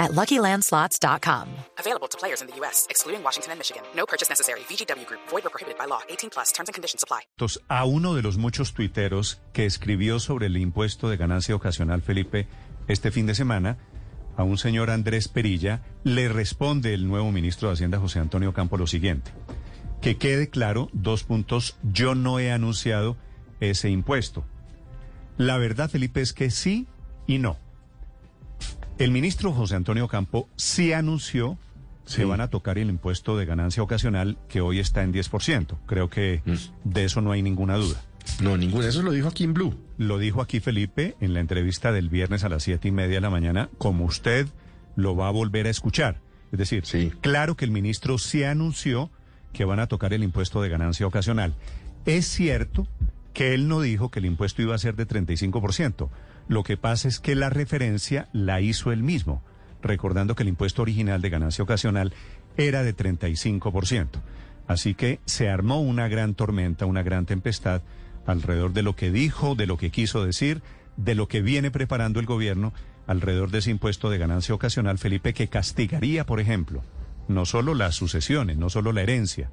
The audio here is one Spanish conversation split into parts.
at LuckyLandSlots.com. Available to players in the U.S., excluding Washington and Michigan. No purchase necessary. VGW Group. Void or prohibited by law. 18 plus. Terms and conditions apply. A uno de los muchos tuiteros que escribió sobre el impuesto de ganancia ocasional, Felipe, este fin de semana, a un señor Andrés Perilla, le responde el nuevo ministro de Hacienda, José Antonio Campo, lo siguiente. Que quede claro, dos puntos, yo no he anunciado ese impuesto. La verdad, Felipe, es que sí y no. El ministro José Antonio Campo sí anunció que van a tocar el impuesto de ganancia ocasional que hoy está en 10%. Creo que de eso no hay ninguna duda. No, ninguna. Eso lo dijo aquí en Blue. Lo dijo aquí Felipe en la entrevista del viernes a las siete y media de la mañana, como usted lo va a volver a escuchar. Es decir, Sí. claro que el ministro sí anunció que van a tocar el impuesto de ganancia ocasional. Es cierto que él no dijo que el impuesto iba a ser de 35%. Lo que pasa es que la referencia la hizo él mismo, recordando que el impuesto original de ganancia ocasional era de 35%. Así que se armó una gran tormenta, una gran tempestad alrededor de lo que dijo, de lo que quiso decir, de lo que viene preparando el gobierno alrededor de ese impuesto de ganancia ocasional, Felipe, que castigaría, por ejemplo, no solo las sucesiones, no solo la herencia,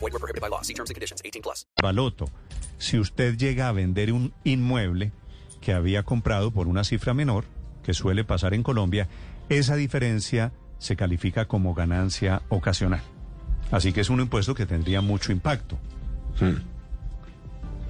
Group. Void were prohibited by law. See terms and conditions. 18 plus. baloto. Si usted llega a vender un inmueble que había comprado por una cifra menor, que suele pasar en Colombia, esa diferencia se califica como ganancia ocasional. Así que es un impuesto que tendría mucho impacto.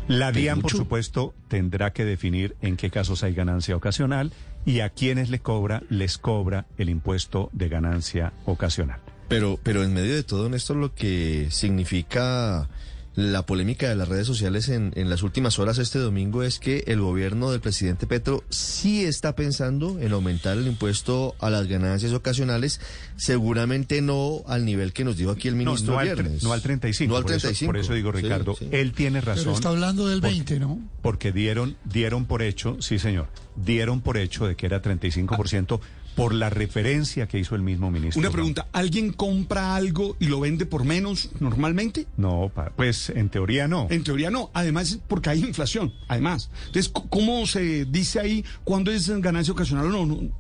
La DIAN, por supuesto, tendrá que definir en qué casos hay ganancia ocasional y a quienes le cobra, les cobra el impuesto de ganancia ocasional. Pero, pero en medio de todo esto, lo que significa la polémica de las redes sociales en, en las últimas horas este domingo es que el gobierno del presidente Petro sí está pensando en aumentar el impuesto a las ganancias ocasionales, seguramente no al nivel que nos dijo aquí el No, ministro no, al, tre- viernes. no al 35. No al por eso- 35. Por eso, digo, Ricardo, sí. él tiene razón. Pero está hablando del Porque- 20, ¿no? Porque dieron, dieron por hecho, sí señor, dieron por hecho de que era 35% por la referencia que hizo el mismo ministro. Una pregunta, ¿alguien compra algo y lo vende por menos normalmente? No, pues en teoría no. En teoría no, además porque hay inflación, además. Entonces, ¿cómo se dice ahí cuándo es ganancia ocasional o no? No,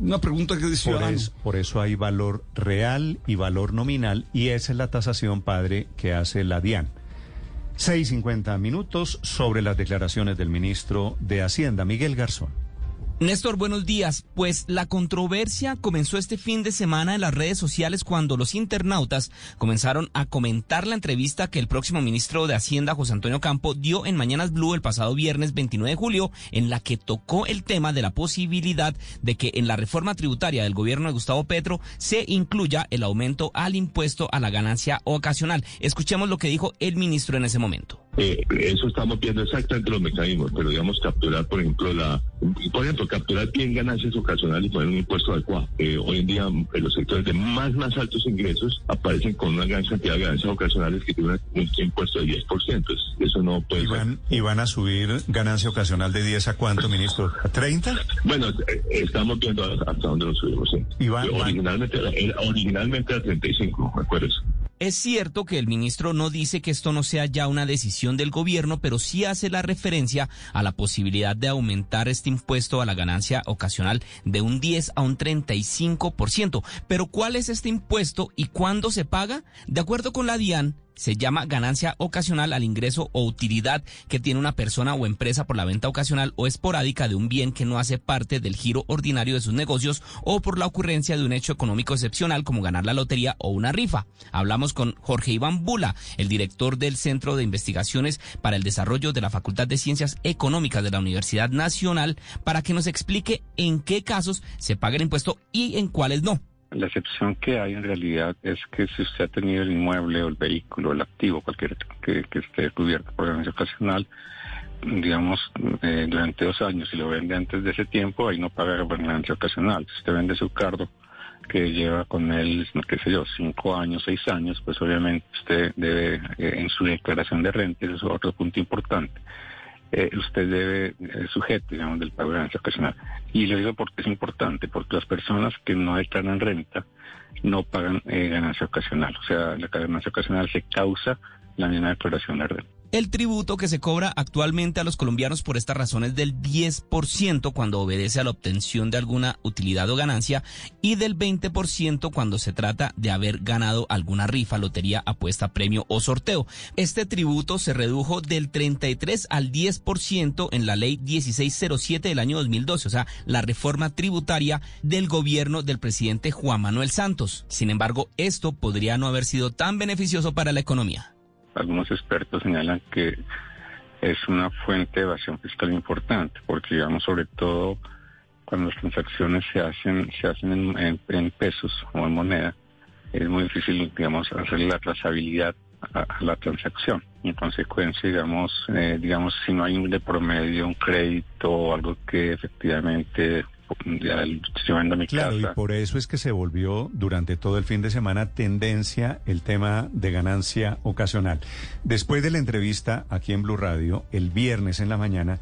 Una pregunta que es Por, es- por eso hay valor real y valor nominal y esa es la tasación, padre, que hace la DIAN. 6.50 minutos sobre las declaraciones del ministro de Hacienda, Miguel Garzón. Néstor, buenos días. Pues la controversia comenzó este fin de semana en las redes sociales cuando los internautas comenzaron a comentar la entrevista que el próximo ministro de Hacienda, José Antonio Campo, dio en Mañanas Blue el pasado viernes 29 de julio, en la que tocó el tema de la posibilidad de que en la reforma tributaria del gobierno de Gustavo Petro se incluya el aumento al impuesto a la ganancia ocasional. Escuchemos lo que dijo el ministro en ese momento. Eh, eso estamos viendo exactamente los mecanismos, pero digamos capturar, por ejemplo, la, por ejemplo, capturar bien ganancias ocasionales y poner un impuesto adecuado. Eh, hoy en día, en los sectores de más, más altos ingresos aparecen con una gran cantidad de ganancias ocasionales que tienen un impuesto de 10%. Entonces, eso no puede ¿Y ser. van, y van a subir ganancia ocasional de 10 a cuánto, ministro? ¿A 30? Bueno, eh, estamos viendo hasta dónde lo subimos. sí. Y van- van- originalmente, era- era- originalmente a 35, ¿recuerdas? Es cierto que el ministro no dice que esto no sea ya una decisión del gobierno, pero sí hace la referencia a la posibilidad de aumentar este impuesto a la ganancia ocasional de un 10 a un 35%. Pero ¿cuál es este impuesto y cuándo se paga? De acuerdo con la DIAN, se llama ganancia ocasional al ingreso o utilidad que tiene una persona o empresa por la venta ocasional o esporádica de un bien que no hace parte del giro ordinario de sus negocios o por la ocurrencia de un hecho económico excepcional como ganar la lotería o una rifa. Hablamos con Jorge Iván Bula, el director del Centro de Investigaciones para el Desarrollo de la Facultad de Ciencias Económicas de la Universidad Nacional, para que nos explique en qué casos se paga el impuesto y en cuáles no. La excepción que hay en realidad es que si usted ha tenido el inmueble o el vehículo, el activo, cualquier que, esté cubierto por ganancia ocasional, digamos, eh, durante dos años, si lo vende antes de ese tiempo, ahí no paga ganancia ocasional. Si usted vende su carro que lleva con él, qué sé yo, cinco años, seis años, pues obviamente usted debe, eh, en su declaración de renta, eso es otro punto importante, eh, usted debe eh, sujeto, digamos, del pago de ganancia ocasional. Y lo digo porque es importante, porque las personas que no declaran renta no pagan eh, ganancia ocasional. O sea, la ganancia ocasional se causa la misma declaración de renta. El tributo que se cobra actualmente a los colombianos por esta razón es del 10% cuando obedece a la obtención de alguna utilidad o ganancia y del 20% cuando se trata de haber ganado alguna rifa, lotería, apuesta, premio o sorteo. Este tributo se redujo del 33 al 10% en la ley 1607 del año 2012, o sea, la reforma tributaria del gobierno del presidente Juan Manuel Santos. Sin embargo, esto podría no haber sido tan beneficioso para la economía algunos expertos señalan que es una fuente de evasión fiscal importante, porque digamos sobre todo cuando las transacciones se hacen se hacen en, pesos o en moneda, es muy difícil digamos hacer la trazabilidad a, la transacción. En consecuencia, digamos, eh, digamos si no hay un de promedio, un crédito o algo que efectivamente claro, y por eso es que se volvió durante todo el fin de semana tendencia el tema de ganancia ocasional. Después de la entrevista aquí en Blue Radio, el viernes en la mañana,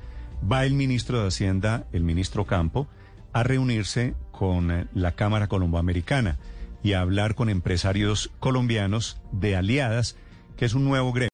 va el ministro de Hacienda, el ministro Campo, a reunirse con eh, la Cámara Colomboamericana y a hablar con empresarios colombianos de aliadas, que es un nuevo gremio.